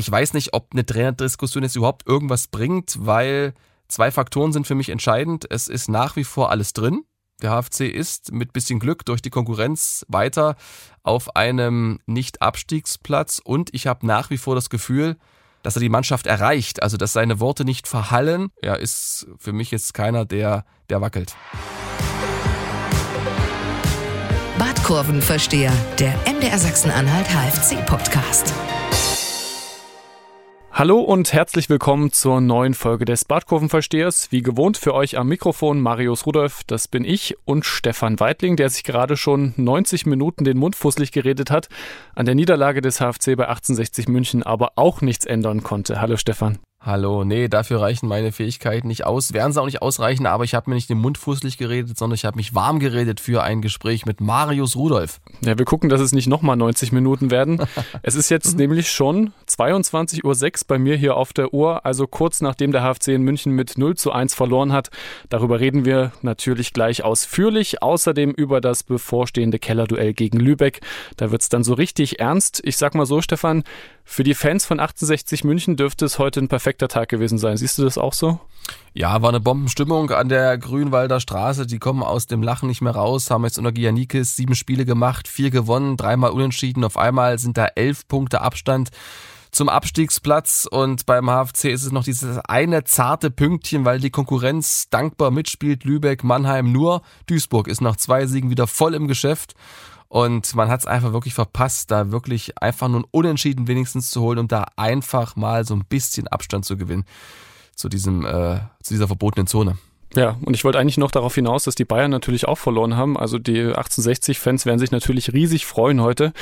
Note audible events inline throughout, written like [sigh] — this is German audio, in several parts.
Ich weiß nicht, ob eine Trainerdiskussion jetzt überhaupt irgendwas bringt, weil zwei Faktoren sind für mich entscheidend. Es ist nach wie vor alles drin. Der HFC ist mit bisschen Glück durch die Konkurrenz weiter auf einem Nicht-Abstiegsplatz und ich habe nach wie vor das Gefühl, dass er die Mannschaft erreicht, also dass seine Worte nicht verhallen. Er ist für mich jetzt keiner, der, der wackelt. Badkurvenversteher, der MDR Sachsen-Anhalt HFC-Podcast. Hallo und herzlich willkommen zur neuen Folge des Badkurvenverstehers. Wie gewohnt für euch am Mikrofon Marius Rudolph, das bin ich, und Stefan Weidling, der sich gerade schon 90 Minuten den Mund fusselig geredet hat, an der Niederlage des HFC bei 1860 München aber auch nichts ändern konnte. Hallo Stefan. Hallo, nee, dafür reichen meine Fähigkeiten nicht aus. Werden sie auch nicht ausreichen, aber ich habe mir nicht den Mund fußlich geredet, sondern ich habe mich warm geredet für ein Gespräch mit Marius Rudolf. Ja, wir gucken, dass es nicht nochmal 90 Minuten werden. [laughs] es ist jetzt nämlich schon 22.06 Uhr bei mir hier auf der Uhr, also kurz nachdem der HFC in München mit 0 zu 1 verloren hat. Darüber reden wir natürlich gleich ausführlich. Außerdem über das bevorstehende Kellerduell gegen Lübeck. Da wird's dann so richtig ernst. Ich sag mal so, Stefan, für die Fans von 1860 München dürfte es heute ein perfekter Tag gewesen sein. Siehst du das auch so? Ja, war eine Bombenstimmung an der Grünwalder Straße. Die kommen aus dem Lachen nicht mehr raus, haben jetzt unter Giannikis sieben Spiele gemacht, vier gewonnen, dreimal unentschieden. Auf einmal sind da elf Punkte Abstand zum Abstiegsplatz und beim HFC ist es noch dieses eine zarte Pünktchen, weil die Konkurrenz dankbar mitspielt. Lübeck, Mannheim nur. Duisburg ist nach zwei Siegen wieder voll im Geschäft und man hat es einfach wirklich verpasst, da wirklich einfach nur ein Unentschieden wenigstens zu holen, um da einfach mal so ein bisschen Abstand zu gewinnen zu diesem, äh, zu dieser verbotenen Zone. Ja, und ich wollte eigentlich noch darauf hinaus, dass die Bayern natürlich auch verloren haben. Also die 1860-Fans werden sich natürlich riesig freuen heute.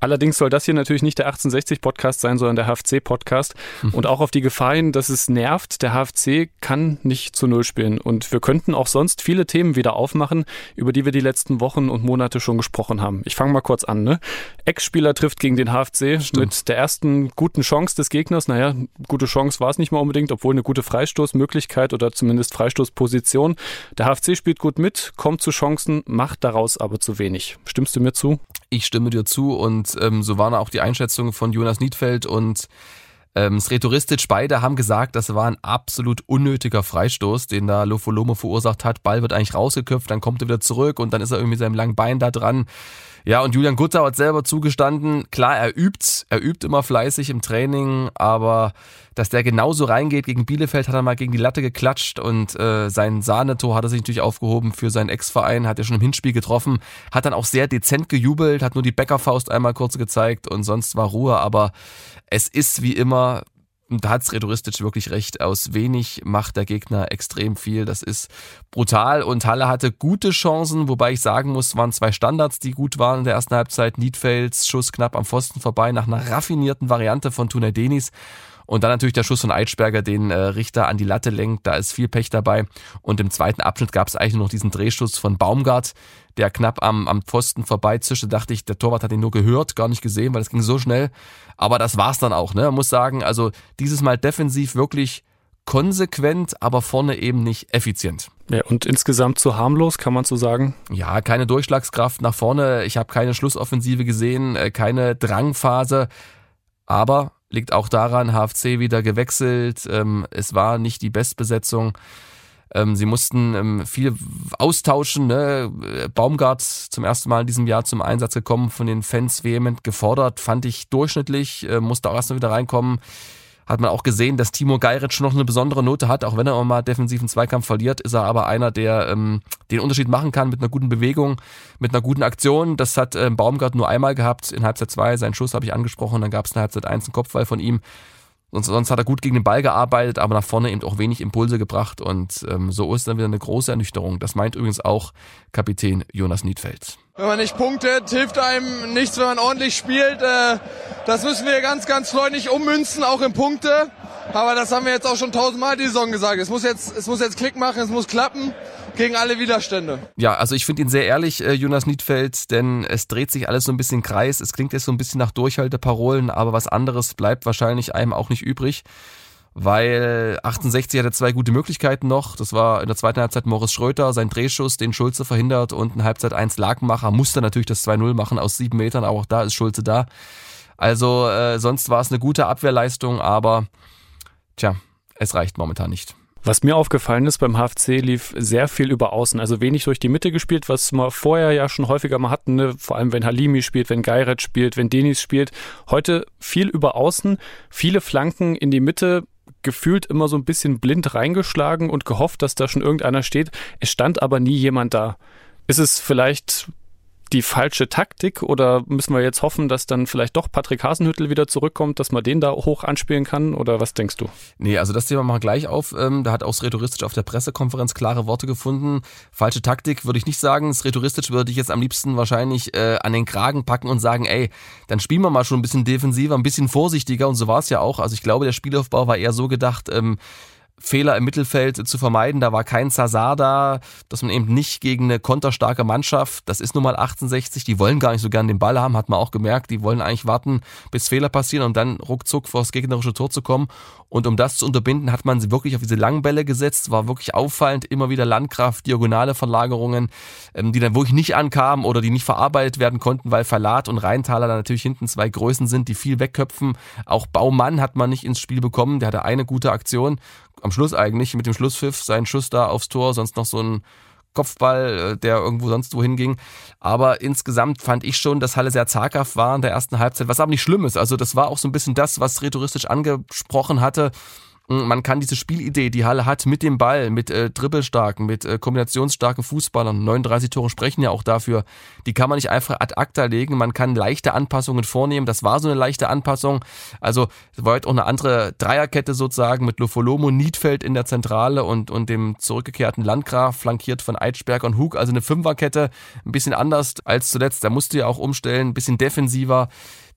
Allerdings soll das hier natürlich nicht der 1860-Podcast sein, sondern der HFC-Podcast. Mhm. Und auch auf die Gefahr hin, dass es nervt, der HFC kann nicht zu Null spielen. Und wir könnten auch sonst viele Themen wieder aufmachen, über die wir die letzten Wochen und Monate schon gesprochen haben. Ich fange mal kurz an. Ne? Ex-Spieler trifft gegen den HFC Stimmt. mit der ersten guten Chance des Gegners. Naja, gute Chance war es nicht mal unbedingt, obwohl eine gute Freistoßmöglichkeit oder zumindest Freistoßposition. Der HFC spielt gut mit, kommt zu Chancen, macht daraus aber zu wenig. Stimmst du mir zu? Ich stimme dir zu und ähm, so waren auch die Einschätzungen von Jonas Niedfeld und ähm, Sretoristic. Beide haben gesagt, das war ein absolut unnötiger Freistoß, den da Lofolomo verursacht hat. Ball wird eigentlich rausgeköpft, dann kommt er wieder zurück und dann ist er irgendwie mit seinem langen Bein da dran. Ja, und Julian Gutter hat selber zugestanden, klar, er übt, er übt immer fleißig im Training, aber dass der genauso reingeht gegen Bielefeld, hat er mal gegen die Latte geklatscht und äh, sein Sahnetor hat er sich natürlich aufgehoben für seinen Ex-Verein, hat er schon im Hinspiel getroffen, hat dann auch sehr dezent gejubelt, hat nur die Bäckerfaust einmal kurz gezeigt und sonst war Ruhe, aber es ist wie immer und da hat Sredoristic wirklich recht. Aus wenig macht der Gegner extrem viel. Das ist brutal. Und Halle hatte gute Chancen, wobei ich sagen muss, waren zwei Standards, die gut waren in der ersten Halbzeit. Niedfelds Schuss knapp am Pfosten vorbei nach einer raffinierten Variante von Tunay Denis. Und dann natürlich der Schuss von Eitschberger, den äh, Richter an die Latte lenkt. Da ist viel Pech dabei. Und im zweiten Abschnitt gab es eigentlich nur noch diesen Drehschuss von Baumgart, der knapp am, am Pfosten vorbeizischte. Dachte ich, der Torwart hat ihn nur gehört, gar nicht gesehen, weil es ging so schnell. Aber das war's dann auch. Ne? Man muss sagen, also dieses Mal defensiv wirklich konsequent, aber vorne eben nicht effizient. Ja, und insgesamt zu harmlos, kann man so sagen? Ja, keine Durchschlagskraft nach vorne. Ich habe keine Schlussoffensive gesehen, äh, keine Drangphase. Aber Liegt auch daran, HFC wieder gewechselt. Ähm, es war nicht die Bestbesetzung. Ähm, sie mussten ähm, viel austauschen. Ne? Baumgart zum ersten Mal in diesem Jahr zum Einsatz gekommen, von den Fans vehement gefordert, fand ich durchschnittlich, äh, musste auch erst mal wieder reinkommen hat man auch gesehen, dass Timo Geiritsch noch eine besondere Note hat. Auch wenn er auch mal defensiven Zweikampf verliert, ist er aber einer, der ähm, den Unterschied machen kann mit einer guten Bewegung, mit einer guten Aktion. Das hat ähm, Baumgart nur einmal gehabt in Halbzeit 2. Seinen Schuss habe ich angesprochen. Dann gab es in Halbzeit 1 einen Kopfball von ihm. Sonst, sonst hat er gut gegen den Ball gearbeitet, aber nach vorne eben auch wenig Impulse gebracht. Und ähm, so ist dann wieder eine große Ernüchterung. Das meint übrigens auch Kapitän Jonas Niedfeld. Wenn man nicht punktet, hilft einem nichts, wenn man ordentlich spielt. Äh, das müssen wir ganz, ganz freundlich ummünzen, auch in Punkte. Aber das haben wir jetzt auch schon tausendmal die Saison gesagt. Es muss jetzt, es muss jetzt Klick machen, es muss klappen gegen alle Widerstände. Ja, also ich finde ihn sehr ehrlich, äh, Jonas Niedfeld, denn es dreht sich alles so ein bisschen Kreis. Es klingt jetzt so ein bisschen nach Durchhalteparolen, aber was anderes bleibt wahrscheinlich einem auch nicht übrig weil 68 hatte zwei gute Möglichkeiten noch. Das war in der zweiten Halbzeit Morris Schröter, sein Drehschuss, den Schulze verhindert und in Halbzeit 1 Lagenmacher musste natürlich das 2-0 machen aus sieben Metern, aber auch da ist Schulze da. Also äh, sonst war es eine gute Abwehrleistung, aber tja, es reicht momentan nicht. Was mir aufgefallen ist, beim HFC lief sehr viel über Außen, also wenig durch die Mitte gespielt, was wir vorher ja schon häufiger mal hatten, ne? vor allem wenn Halimi spielt, wenn Geiret spielt, wenn Denis spielt. Heute viel über Außen, viele Flanken in die Mitte, gefühlt immer so ein bisschen blind reingeschlagen und gehofft, dass da schon irgendeiner steht. Es stand aber nie jemand da. Ist es vielleicht die falsche Taktik oder müssen wir jetzt hoffen, dass dann vielleicht doch Patrick Hasenhüttel wieder zurückkommt, dass man den da hoch anspielen kann oder was denkst du? Nee, also das Thema machen wir gleich auf. Ähm, da hat auch Sreturistisch auf der Pressekonferenz klare Worte gefunden. Falsche Taktik würde ich nicht sagen. Sreturistisch würde ich jetzt am liebsten wahrscheinlich äh, an den Kragen packen und sagen, ey, dann spielen wir mal schon ein bisschen defensiver, ein bisschen vorsichtiger und so war es ja auch. Also ich glaube, der Spielaufbau war eher so gedacht, ähm, Fehler im Mittelfeld zu vermeiden. Da war kein Zazar da, dass man eben nicht gegen eine konterstarke Mannschaft, das ist nun mal 68, die wollen gar nicht so gern den Ball haben, hat man auch gemerkt. Die wollen eigentlich warten, bis Fehler passieren und dann ruckzuck vor das gegnerische Tor zu kommen. Und um das zu unterbinden, hat man sie wirklich auf diese langen Bälle gesetzt. War wirklich auffallend, immer wieder Landkraft, diagonale Verlagerungen, ähm, die dann wirklich nicht ankamen oder die nicht verarbeitet werden konnten, weil Verlat und Rheintaler da natürlich hinten zwei Größen sind, die viel wegköpfen. Auch Baumann hat man nicht ins Spiel bekommen, der hatte eine gute Aktion am Schluss eigentlich mit dem Schlusspfiff seinen Schuss da aufs Tor, sonst noch so ein Kopfball, äh, der irgendwo sonst wohin ging. Aber insgesamt fand ich schon, dass Halle sehr zaghaft war in der ersten Halbzeit, was aber nicht schlimm ist. Also das war auch so ein bisschen das, was rhetoristisch angesprochen hatte. Man kann diese Spielidee, die Halle hat, mit dem Ball, mit äh, dribbelstarken, mit äh, kombinationsstarken Fußballern, 39 Tore sprechen ja auch dafür, die kann man nicht einfach ad acta legen. Man kann leichte Anpassungen vornehmen. Das war so eine leichte Anpassung. Also war heute auch eine andere Dreierkette sozusagen mit Lofolomo, Niedfeld in der Zentrale und, und dem zurückgekehrten Landgraf, flankiert von Eitschberg und Hug. Also eine Fünferkette, ein bisschen anders als zuletzt. Da musste ja auch umstellen, ein bisschen defensiver.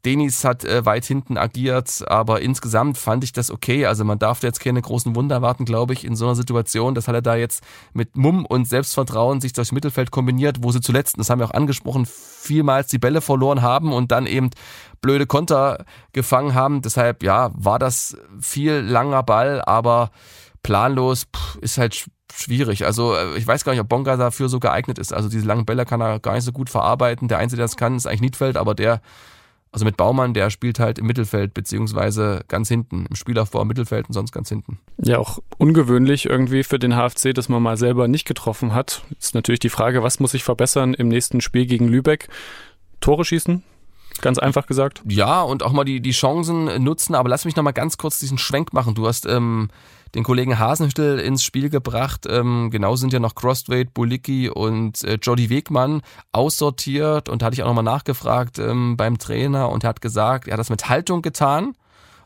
Denis hat äh, weit hinten agiert, aber insgesamt fand ich das okay. Also man darf jetzt keine großen Wunder erwarten, glaube ich, in so einer Situation. Das hat er da jetzt mit Mumm und Selbstvertrauen sich durchs Mittelfeld kombiniert, wo sie zuletzt, das haben wir auch angesprochen, vielmals die Bälle verloren haben und dann eben blöde Konter gefangen haben. Deshalb, ja, war das viel langer Ball, aber planlos pff, ist halt schwierig. Also äh, ich weiß gar nicht, ob Bonga dafür so geeignet ist. Also diese langen Bälle kann er gar nicht so gut verarbeiten. Der Einzige, der das kann, ist eigentlich Niedfeld, aber der also mit Baumann, der spielt halt im Mittelfeld beziehungsweise ganz hinten, im Spielaufbau im Mittelfeld und sonst ganz hinten. Ja, auch ungewöhnlich irgendwie für den HFC, dass man mal selber nicht getroffen hat. Ist natürlich die Frage, was muss sich verbessern im nächsten Spiel gegen Lübeck? Tore schießen? Ganz einfach gesagt. Ja, und auch mal die, die Chancen nutzen. Aber lass mich noch mal ganz kurz diesen Schwenk machen. Du hast ähm, den Kollegen Hasenhüttel ins Spiel gebracht. Ähm, genau sind ja noch Crossweight, Bulicki und äh, Jody Wegmann aussortiert. Und hatte ich auch nochmal nachgefragt ähm, beim Trainer und er hat gesagt, er hat das mit Haltung getan.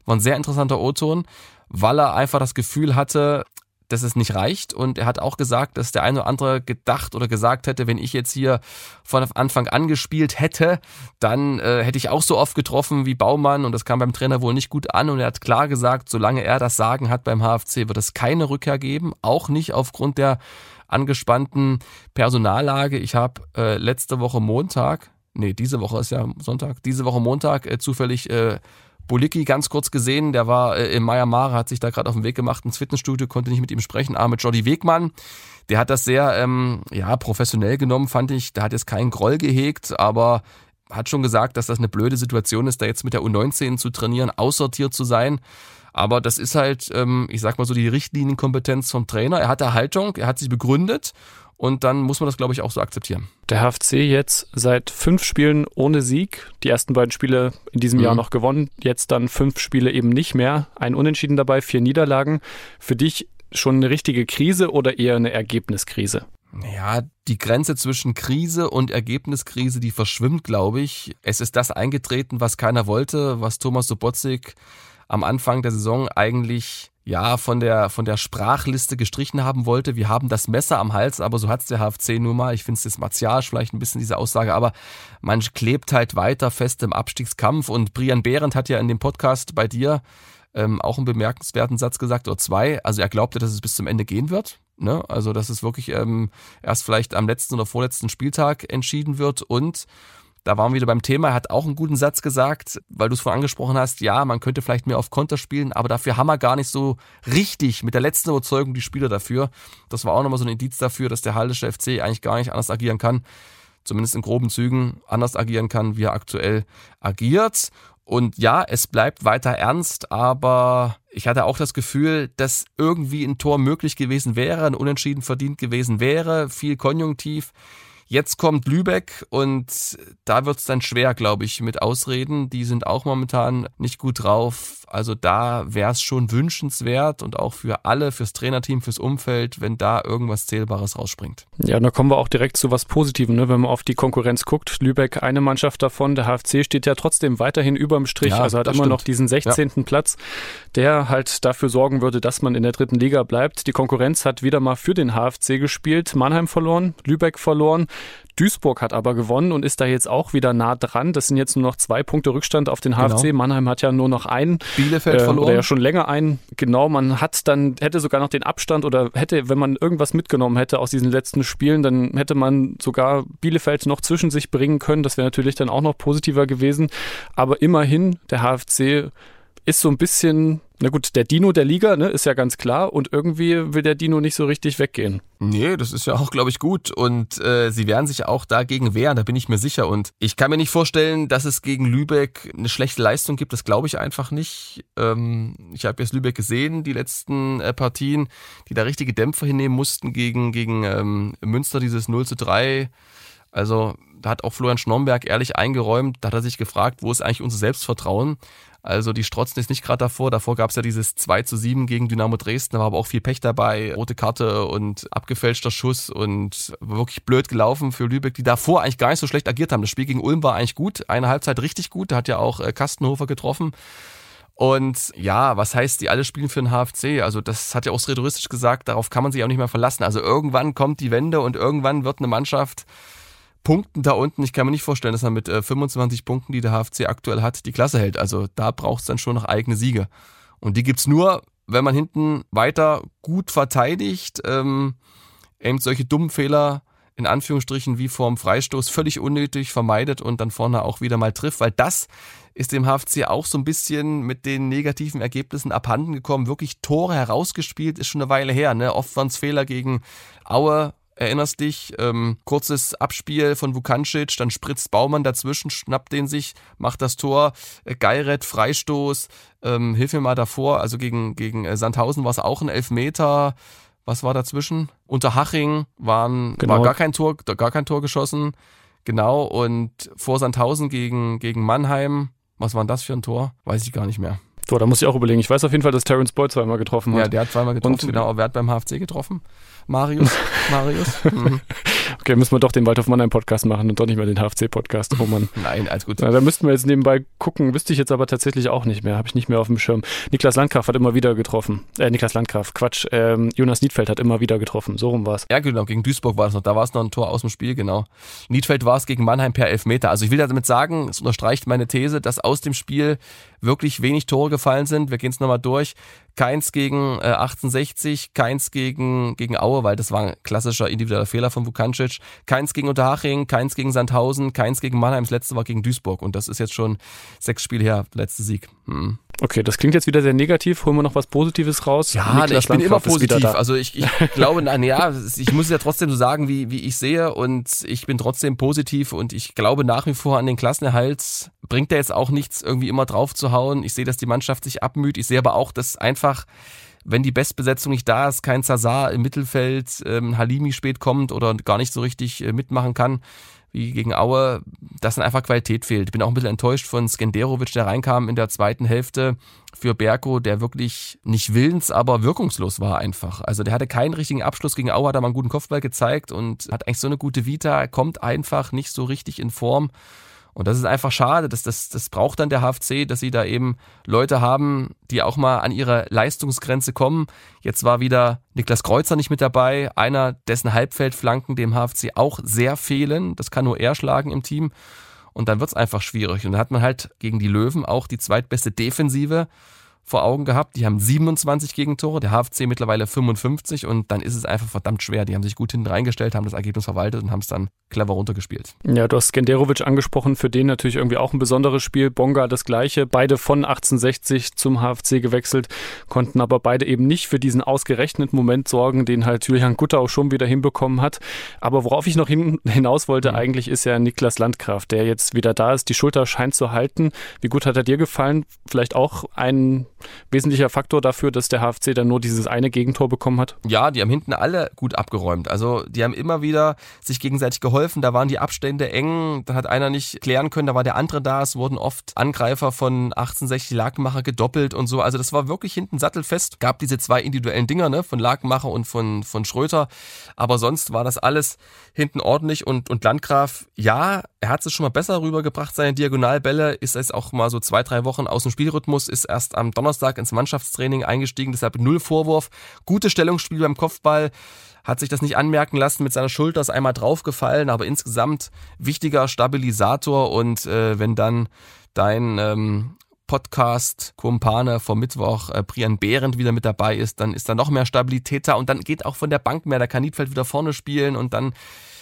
War ein sehr interessanter O-Ton, weil er einfach das Gefühl hatte, dass es nicht reicht. Und er hat auch gesagt, dass der eine oder andere gedacht oder gesagt hätte, wenn ich jetzt hier von Anfang an gespielt hätte, dann äh, hätte ich auch so oft getroffen wie Baumann. Und das kam beim Trainer wohl nicht gut an. Und er hat klar gesagt, solange er das Sagen hat beim HFC, wird es keine Rückkehr geben. Auch nicht aufgrund der angespannten Personallage. Ich habe äh, letzte Woche Montag, nee, diese Woche ist ja Sonntag, diese Woche Montag äh, zufällig äh, Bolicki ganz kurz gesehen, der war äh, in Myanmar, hat sich da gerade auf den Weg gemacht ins Fitnessstudio, konnte nicht mit ihm sprechen, aber mit Jordi Wegmann, der hat das sehr ähm, ja, professionell genommen, fand ich. Der hat jetzt keinen Groll gehegt, aber hat schon gesagt, dass das eine blöde Situation ist, da jetzt mit der U19 zu trainieren, aussortiert zu sein. Aber das ist halt, ähm, ich sag mal so, die Richtlinienkompetenz vom Trainer. Er hatte Haltung, er hat sich begründet und dann muss man das, glaube ich, auch so akzeptieren. Der HFC jetzt seit fünf Spielen ohne Sieg. Die ersten beiden Spiele in diesem mhm. Jahr noch gewonnen. Jetzt dann fünf Spiele eben nicht mehr. Ein Unentschieden dabei, vier Niederlagen. Für dich schon eine richtige Krise oder eher eine Ergebniskrise? Ja, die Grenze zwischen Krise und Ergebniskrise, die verschwimmt, glaube ich. Es ist das eingetreten, was keiner wollte, was Thomas Sobotzig am Anfang der Saison eigentlich ja, von der, von der Sprachliste gestrichen haben wollte. Wir haben das Messer am Hals, aber so hat's der HFC nur mal. Ich finde es jetzt martialisch vielleicht ein bisschen diese Aussage, aber man klebt halt weiter fest im Abstiegskampf und Brian Behrendt hat ja in dem Podcast bei dir ähm, auch einen bemerkenswerten Satz gesagt, oder zwei. Also er glaubte, dass es bis zum Ende gehen wird. Ne? Also dass es wirklich ähm, erst vielleicht am letzten oder vorletzten Spieltag entschieden wird und da waren wir wieder beim Thema. Er hat auch einen guten Satz gesagt, weil du es vorhin angesprochen hast. Ja, man könnte vielleicht mehr auf Konter spielen, aber dafür haben wir gar nicht so richtig mit der letzten Überzeugung die Spieler dafür. Das war auch nochmal so ein Indiz dafür, dass der Hallische FC eigentlich gar nicht anders agieren kann. Zumindest in groben Zügen anders agieren kann, wie er aktuell agiert. Und ja, es bleibt weiter ernst, aber ich hatte auch das Gefühl, dass irgendwie ein Tor möglich gewesen wäre, ein Unentschieden verdient gewesen wäre, viel Konjunktiv. Jetzt kommt Lübeck und da wird's dann schwer, glaube ich, mit Ausreden. Die sind auch momentan nicht gut drauf. Also da wäre es schon wünschenswert und auch für alle, fürs Trainerteam, fürs Umfeld, wenn da irgendwas Zählbares rausspringt. Ja, und da kommen wir auch direkt zu was Positivem, ne? wenn man auf die Konkurrenz guckt. Lübeck eine Mannschaft davon, der HFC steht ja trotzdem weiterhin überm Strich, ja, also hat immer stimmt. noch diesen 16. Ja. Platz, der halt dafür sorgen würde, dass man in der dritten Liga bleibt. Die Konkurrenz hat wieder mal für den HFC gespielt, Mannheim verloren, Lübeck verloren. Duisburg hat aber gewonnen und ist da jetzt auch wieder nah dran. Das sind jetzt nur noch zwei Punkte Rückstand auf den HFC. Genau. Mannheim hat ja nur noch einen. Bielefeld äh, verloren. Oder ja schon länger einen. Genau, man hat dann, hätte sogar noch den Abstand oder hätte, wenn man irgendwas mitgenommen hätte aus diesen letzten Spielen, dann hätte man sogar Bielefeld noch zwischen sich bringen können. Das wäre natürlich dann auch noch positiver gewesen. Aber immerhin, der HFC ist so ein bisschen, na gut, der Dino der Liga, ne, ist ja ganz klar. Und irgendwie will der Dino nicht so richtig weggehen. Nee, das ist ja auch, glaube ich, gut. Und äh, sie werden sich auch dagegen wehren, da bin ich mir sicher. Und ich kann mir nicht vorstellen, dass es gegen Lübeck eine schlechte Leistung gibt. Das glaube ich einfach nicht. Ähm, ich habe jetzt Lübeck gesehen, die letzten äh, Partien, die da richtige Dämpfer hinnehmen mussten gegen, gegen ähm, Münster, dieses 0 zu 3. Also da hat auch Florian Schnomberg ehrlich eingeräumt, da hat er sich gefragt, wo ist eigentlich unser Selbstvertrauen? Also die strotzen jetzt nicht gerade davor. Davor gab es ja dieses 2 zu 7 gegen Dynamo Dresden, da war aber auch viel Pech dabei, rote Karte und abgefälschter Schuss und wirklich blöd gelaufen für Lübeck, die davor eigentlich gar nicht so schlecht agiert haben. Das Spiel gegen Ulm war eigentlich gut, eine Halbzeit richtig gut, da hat ja auch äh, Kastenhofer getroffen. Und ja, was heißt, die alle spielen für den HFC? Also das hat ja auch rhetoristisch gesagt, darauf kann man sich auch nicht mehr verlassen. Also irgendwann kommt die Wende und irgendwann wird eine Mannschaft Punkten da unten, ich kann mir nicht vorstellen, dass er mit äh, 25 Punkten, die der HFC aktuell hat, die Klasse hält. Also da braucht es dann schon noch eigene Siege. Und die gibt's nur, wenn man hinten weiter gut verteidigt, ähm, eben solche dummen Fehler in Anführungsstrichen wie vorm Freistoß völlig unnötig vermeidet und dann vorne auch wieder mal trifft, weil das ist dem HFC auch so ein bisschen mit den negativen Ergebnissen abhanden gekommen. Wirklich Tore herausgespielt, ist schon eine Weile her. Ne? Oft waren es Fehler gegen Aue, erinnerst dich, ähm, kurzes Abspiel von Vukancic, dann spritzt Baumann dazwischen, schnappt den sich, macht das Tor, äh, Geiret, Freistoß, ähm, hilf mir mal davor, also gegen, gegen äh, Sandhausen war es auch ein Elfmeter, was war dazwischen? Unter Haching waren, genau. war gar kein Tor, gar kein Tor geschossen, genau, und vor Sandhausen gegen, gegen Mannheim, was war denn das für ein Tor? Weiß ich gar nicht mehr. So, da muss ich auch überlegen. Ich weiß auf jeden Fall, dass Terence Boyd zweimal getroffen hat. Ja, der hat zweimal getroffen, und, genau. Wer hat beim HFC getroffen? Marius. [laughs] Marius. Mhm. Okay, müssen wir doch den Waldhof Mannheim Podcast machen und doch nicht mehr den HFC Podcast. Oh Mann. [laughs] Nein, alles gut. Na, da müssten wir jetzt nebenbei gucken. Wüsste ich jetzt aber tatsächlich auch nicht mehr. Habe ich nicht mehr auf dem Schirm. Niklas Landgraf hat immer wieder getroffen. Äh, Niklas Landgraf, Quatsch. Ähm, Jonas Niedfeld hat immer wieder getroffen. So rum war es. Ja, genau. Gegen Duisburg war es noch. Da war es noch ein Tor aus dem Spiel, genau. Niedfeld war es gegen Mannheim per Elfmeter. Also ich will damit sagen, es unterstreicht meine These, dass aus dem Spiel wirklich wenig Tore gefallen sind. Wir gehen es nochmal durch. Keins gegen äh, 1860, keins gegen, gegen Aue, weil das war ein klassischer individueller Fehler von Vukancic. Keins gegen Unterhaching, keins gegen Sandhausen, keins gegen Mannheim. Das letzte war gegen Duisburg und das ist jetzt schon sechs Spiele her, letzte Sieg. Hm. Okay, das klingt jetzt wieder sehr negativ. Holen wir noch was Positives raus? Ja, nee, ich bin immer positiv. Also ich, ich [laughs] glaube, na, ja, ich muss ja trotzdem so sagen, wie, wie ich sehe und ich bin trotzdem positiv und ich glaube nach wie vor an den Klassenerhalt. Bringt er jetzt auch nichts, irgendwie immer drauf zu hauen. Ich sehe, dass die Mannschaft sich abmüht. Ich sehe aber auch, dass einfach wenn die Bestbesetzung nicht da ist, kein Zazar im Mittelfeld, ähm, Halimi spät kommt oder gar nicht so richtig äh, mitmachen kann, wie gegen Aue, dass dann einfach Qualität fehlt. Ich bin auch ein bisschen enttäuscht von Skenderovic, der reinkam in der zweiten Hälfte für Berko, der wirklich nicht willens, aber wirkungslos war einfach. Also der hatte keinen richtigen Abschluss gegen Aue, hat er mal einen guten Kopfball gezeigt und hat eigentlich so eine gute Vita, kommt einfach nicht so richtig in Form. Und das ist einfach schade. Das, das, das braucht dann der HFC, dass sie da eben Leute haben, die auch mal an ihre Leistungsgrenze kommen. Jetzt war wieder Niklas Kreuzer nicht mit dabei, einer, dessen Halbfeldflanken dem HFC auch sehr fehlen. Das kann nur er schlagen im Team. Und dann wird's einfach schwierig. Und dann hat man halt gegen die Löwen auch die zweitbeste Defensive. Vor Augen gehabt. Die haben 27 Gegentore, der HFC mittlerweile 55 und dann ist es einfach verdammt schwer. Die haben sich gut hinten reingestellt, haben das Ergebnis verwaltet und haben es dann clever runtergespielt. Ja, du hast Skenderovic angesprochen, für den natürlich irgendwie auch ein besonderes Spiel. Bonga das gleiche, beide von 1860 zum HFC gewechselt, konnten aber beide eben nicht für diesen ausgerechneten Moment sorgen, den halt Julian Gutter auch schon wieder hinbekommen hat. Aber worauf ich noch hin, hinaus wollte mhm. eigentlich, ist ja Niklas Landgraf, der jetzt wieder da ist. Die Schulter scheint zu halten. Wie gut hat er dir gefallen? Vielleicht auch ein wesentlicher Faktor dafür, dass der HFC dann nur dieses eine Gegentor bekommen hat? Ja, die haben hinten alle gut abgeräumt. Also die haben immer wieder sich gegenseitig geholfen. Da waren die Abstände eng. Da hat einer nicht klären können, da war der andere da. Es wurden oft Angreifer von 1860 Lakenmacher gedoppelt und so. Also das war wirklich hinten sattelfest. Gab diese zwei individuellen Dinger ne, von Lakenmacher und von, von Schröter. Aber sonst war das alles hinten ordentlich. Und, und Landgraf, ja, er hat es schon mal besser rübergebracht, seine Diagonalbälle. Ist jetzt auch mal so zwei, drei Wochen aus dem Spielrhythmus. Ist erst am Donnerstag ins Mannschaftstraining eingestiegen, deshalb null Vorwurf. Gutes Stellungsspiel beim Kopfball, hat sich das nicht anmerken lassen, mit seiner Schulter ist einmal draufgefallen, aber insgesamt wichtiger Stabilisator und äh, wenn dann dein ähm, Podcast-Kumpane vom Mittwoch, äh, Brian Behrendt, wieder mit dabei ist, dann ist da noch mehr Stabilität da und dann geht auch von der Bank mehr. Da kann Niedfeld wieder vorne spielen und dann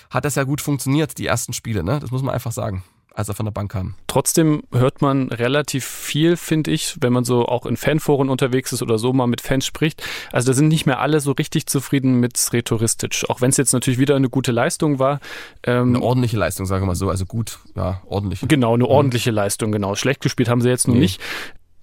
hat das ja gut funktioniert, die ersten Spiele, ne? Das muss man einfach sagen als er von der Bank kam. Trotzdem hört man relativ viel, finde ich, wenn man so auch in Fanforen unterwegs ist oder so mal mit Fans spricht. Also da sind nicht mehr alle so richtig zufrieden mit Sretoristic, auch wenn es jetzt natürlich wieder eine gute Leistung war. Ähm, eine ordentliche Leistung, sagen wir mal so, also gut, ja, ordentlich. Genau, eine mhm. ordentliche mhm. Leistung, genau. Schlecht gespielt haben sie jetzt noch nee. nicht.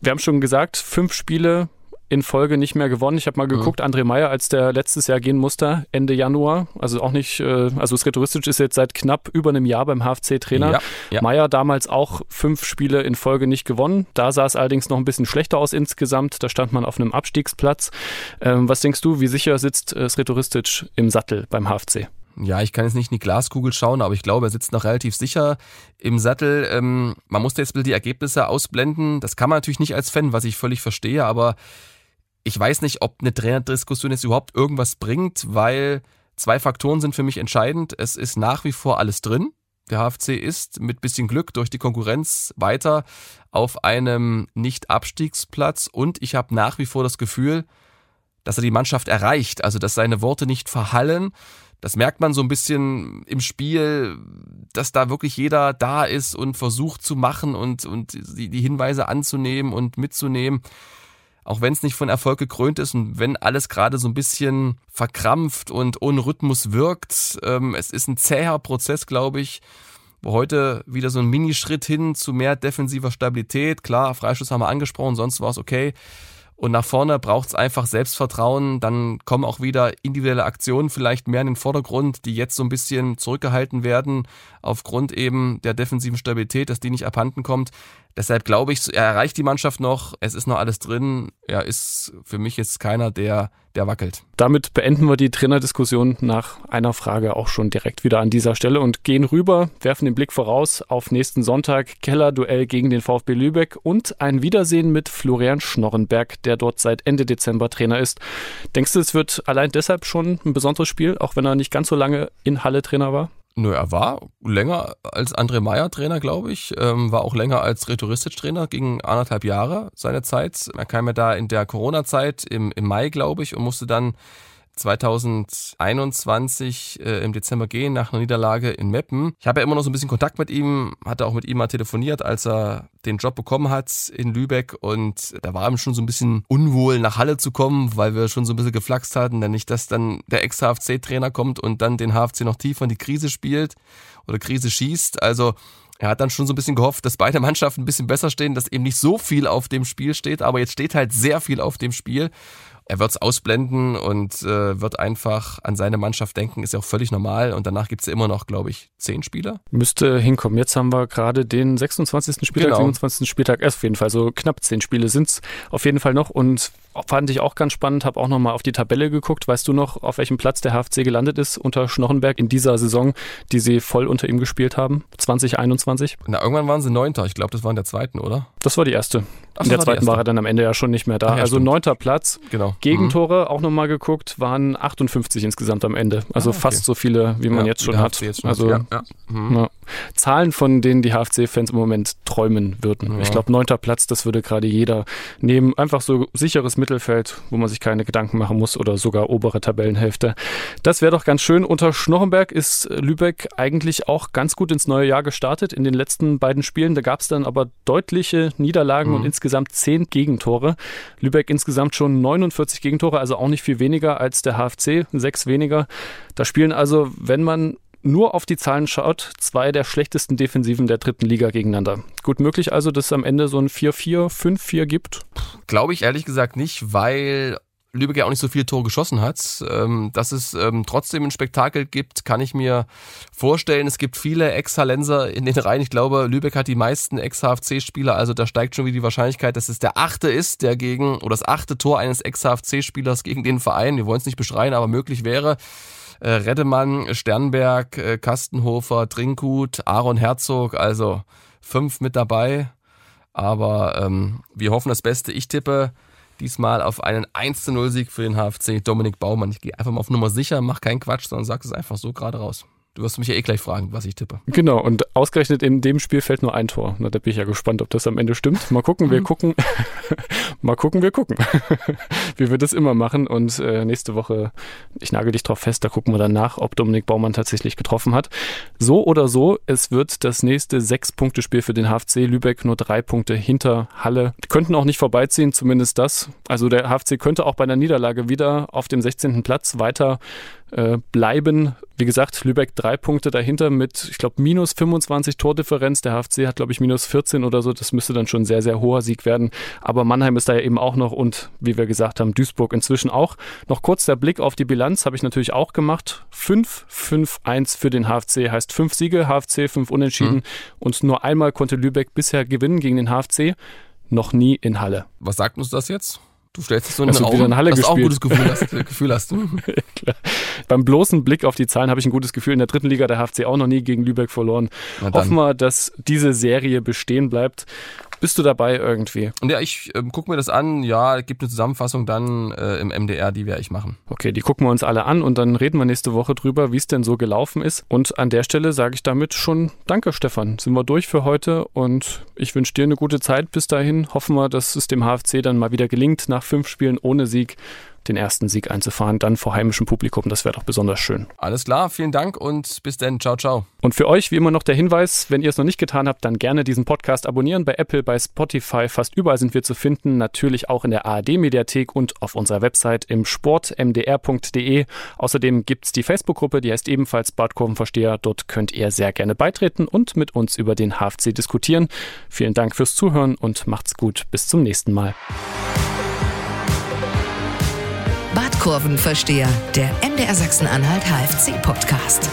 Wir haben schon gesagt, fünf Spiele in Folge nicht mehr gewonnen. Ich habe mal geguckt, mhm. André Meyer, als der letztes Jahr gehen musste, Ende Januar, also auch nicht, äh, also Sretoristic ist jetzt seit knapp über einem Jahr beim HFC-Trainer. Ja, ja. Meyer damals auch fünf Spiele in Folge nicht gewonnen. Da sah es allerdings noch ein bisschen schlechter aus insgesamt. Da stand man auf einem Abstiegsplatz. Ähm, was denkst du, wie sicher sitzt äh, Sretoristic im Sattel beim HFC? Ja, ich kann jetzt nicht in die Glaskugel schauen, aber ich glaube, er sitzt noch relativ sicher im Sattel. Ähm, man muss jetzt die Ergebnisse ausblenden. Das kann man natürlich nicht als Fan, was ich völlig verstehe, aber ich weiß nicht, ob eine Trainerdiskussion jetzt überhaupt irgendwas bringt, weil zwei Faktoren sind für mich entscheidend. Es ist nach wie vor alles drin. Der HFC ist mit bisschen Glück durch die Konkurrenz weiter auf einem Nicht-Abstiegsplatz und ich habe nach wie vor das Gefühl, dass er die Mannschaft erreicht, also dass seine Worte nicht verhallen. Das merkt man so ein bisschen im Spiel, dass da wirklich jeder da ist und versucht zu machen und, und die Hinweise anzunehmen und mitzunehmen auch wenn es nicht von Erfolg gekrönt ist und wenn alles gerade so ein bisschen verkrampft und ohne Rhythmus wirkt. Ähm, es ist ein zäher Prozess, glaube ich, heute wieder so ein Minischritt hin zu mehr defensiver Stabilität. Klar, Freischuss haben wir angesprochen, sonst war es okay. Und nach vorne braucht es einfach Selbstvertrauen. Dann kommen auch wieder individuelle Aktionen vielleicht mehr in den Vordergrund, die jetzt so ein bisschen zurückgehalten werden aufgrund eben der defensiven Stabilität, dass die nicht abhanden kommt. Deshalb glaube ich, er erreicht die Mannschaft noch. Es ist noch alles drin. Er ist für mich jetzt keiner, der, der wackelt. Damit beenden wir die Trainerdiskussion nach einer Frage auch schon direkt wieder an dieser Stelle und gehen rüber, werfen den Blick voraus auf nächsten Sonntag Keller-Duell gegen den VfB Lübeck und ein Wiedersehen mit Florian Schnorrenberg, der dort seit Ende Dezember Trainer ist. Denkst du, es wird allein deshalb schon ein besonderes Spiel, auch wenn er nicht ganz so lange in Halle Trainer war? Nö, er war länger als André Meyer Trainer, glaube ich. Ähm, war auch länger als Rhetoristisch Trainer, ging anderthalb Jahre seine Zeit. Er kam ja da in der Corona-Zeit im, im Mai, glaube ich, und musste dann 2021 äh, im Dezember gehen nach einer Niederlage in Meppen. Ich habe ja immer noch so ein bisschen Kontakt mit ihm, hatte auch mit ihm mal telefoniert, als er den Job bekommen hat in Lübeck und da war ihm schon so ein bisschen unwohl nach Halle zu kommen, weil wir schon so ein bisschen geflaxt hatten, denn nicht, dass dann der Ex-HFC-Trainer kommt und dann den HFC noch tiefer in die Krise spielt oder Krise schießt. Also er hat dann schon so ein bisschen gehofft, dass beide Mannschaften ein bisschen besser stehen, dass eben nicht so viel auf dem Spiel steht, aber jetzt steht halt sehr viel auf dem Spiel er wird es ausblenden und äh, wird einfach an seine Mannschaft denken, ist ja auch völlig normal. Und danach gibt es ja immer noch, glaube ich, zehn Spieler. Müsste hinkommen. Jetzt haben wir gerade den 26. Spieltag, genau. 27. Spieltag, erst auf jeden Fall. So knapp zehn Spiele sind es auf jeden Fall noch. Und fand ich auch ganz spannend, habe auch nochmal auf die Tabelle geguckt. Weißt du noch, auf welchem Platz der HFC gelandet ist unter Schnochenberg in dieser Saison, die sie voll unter ihm gespielt haben? 2021? Na, irgendwann waren sie Neunter. Ich glaube, das war in der zweiten, oder? Das war die erste. Ach, in der zweiten war er dann am Ende ja schon nicht mehr da. Ja, also neunter Platz. Genau. Gegentore, mhm. auch nochmal geguckt, waren 58 insgesamt am Ende. Also ah, okay. fast so viele, wie man ja, jetzt schon hat. Jetzt schon also, ja, mhm. Zahlen, von denen die HFC-Fans im Moment träumen würden. Ja. Ich glaube, neunter Platz, das würde gerade jeder nehmen. Einfach so sicheres Mittelfeld, wo man sich keine Gedanken machen muss oder sogar obere Tabellenhälfte. Das wäre doch ganz schön. Unter Schnochenberg ist Lübeck eigentlich auch ganz gut ins neue Jahr gestartet. In den letzten beiden Spielen, da gab es dann aber deutliche Niederlagen mhm. und insgesamt zehn Gegentore. Lübeck insgesamt schon 49 Gegentore, also auch nicht viel weniger als der HFC, sechs weniger. Da spielen also, wenn man nur auf die Zahlen schaut, zwei der schlechtesten Defensiven der dritten Liga gegeneinander. Gut möglich also, dass es am Ende so ein 4-4, 5-4 gibt? Glaube ich ehrlich gesagt nicht, weil Lübeck ja auch nicht so viele Tore geschossen hat. Ähm, dass es ähm, trotzdem ein Spektakel gibt, kann ich mir vorstellen. Es gibt viele Ex-Hallenser in den Reihen. Ich glaube, Lübeck hat die meisten Ex-HFC-Spieler. Also da steigt schon wieder die Wahrscheinlichkeit, dass es der achte ist, der gegen, oder das achte Tor eines Ex-HFC-Spielers gegen den Verein, wir wollen es nicht beschreien, aber möglich wäre. Äh, Reddemann, Sternberg, äh, Kastenhofer, Trinkhut, Aaron Herzog, also fünf mit dabei. Aber ähm, wir hoffen das Beste. Ich tippe Diesmal auf einen 1 0 Sieg für den HFC Dominik Baumann. Ich gehe einfach mal auf Nummer sicher, mach keinen Quatsch, sondern sag es einfach so gerade raus. Du wirst mich ja eh gleich fragen, was ich tippe. Genau, und ausgerechnet in dem Spiel fällt nur ein Tor. Na, da bin ich ja gespannt, ob das am Ende stimmt. Mal gucken, wir mhm. gucken. [laughs] Mal gucken, wir gucken. [laughs] Wie wir das immer machen. Und äh, nächste Woche, ich nagel dich drauf fest, da gucken wir dann nach, ob Dominik Baumann tatsächlich getroffen hat. So oder so, es wird das nächste Sechs-Punkte-Spiel für den HFC Lübeck, nur drei Punkte hinter Halle. Die könnten auch nicht vorbeiziehen, zumindest das. Also der HFC könnte auch bei einer Niederlage wieder auf dem 16. Platz weiter äh, bleiben. Wie gesagt, Lübeck drei Punkte dahinter mit, ich glaube, minus 25 Tordifferenz. Der HFC hat, glaube ich, minus 14 oder so. Das müsste dann schon ein sehr, sehr hoher Sieg werden. Aber Mannheim ist da ja eben auch noch und wie wir gesagt haben, Duisburg inzwischen auch. Noch kurz der Blick auf die Bilanz habe ich natürlich auch gemacht. 5-5-1 für den HFC heißt fünf Siege, HFC fünf Unentschieden mhm. und nur einmal konnte Lübeck bisher gewinnen gegen den HFC. Noch nie in Halle. Was sagt uns das jetzt? Du stellst dich so in den Raum, in Halle dass du auch ein gutes Gefühl hast. Gefühl hast [laughs] Beim bloßen Blick auf die Zahlen habe ich ein gutes Gefühl. In der dritten Liga der HFC auch noch nie gegen Lübeck verloren. Hoffen wir, dass diese Serie bestehen bleibt. Bist du dabei irgendwie? Ja, ich äh, gucke mir das an. Ja, gibt eine Zusammenfassung dann äh, im MDR, die werde ich machen. Okay, die gucken wir uns alle an und dann reden wir nächste Woche drüber, wie es denn so gelaufen ist. Und an der Stelle sage ich damit schon Danke, Stefan. Sind wir durch für heute und ich wünsche dir eine gute Zeit bis dahin. Hoffen wir, dass es dem HFC dann mal wieder gelingt, nach fünf Spielen ohne Sieg den ersten Sieg einzufahren, dann vor heimischem Publikum. Das wäre doch besonders schön. Alles klar, vielen Dank und bis dann. Ciao, ciao. Und für euch wie immer noch der Hinweis, wenn ihr es noch nicht getan habt, dann gerne diesen Podcast abonnieren. Bei Apple, bei Spotify, fast überall sind wir zu finden. Natürlich auch in der ARD-Mediathek und auf unserer Website im sportmdr.de. Außerdem gibt es die Facebook-Gruppe, die heißt ebenfalls Badkurvenversteher. Dort könnt ihr sehr gerne beitreten und mit uns über den HFC diskutieren. Vielen Dank fürs Zuhören und macht's gut. Bis zum nächsten Mal. Kurvenversteher, der MDR Sachsen-Anhalt HFC-Podcast.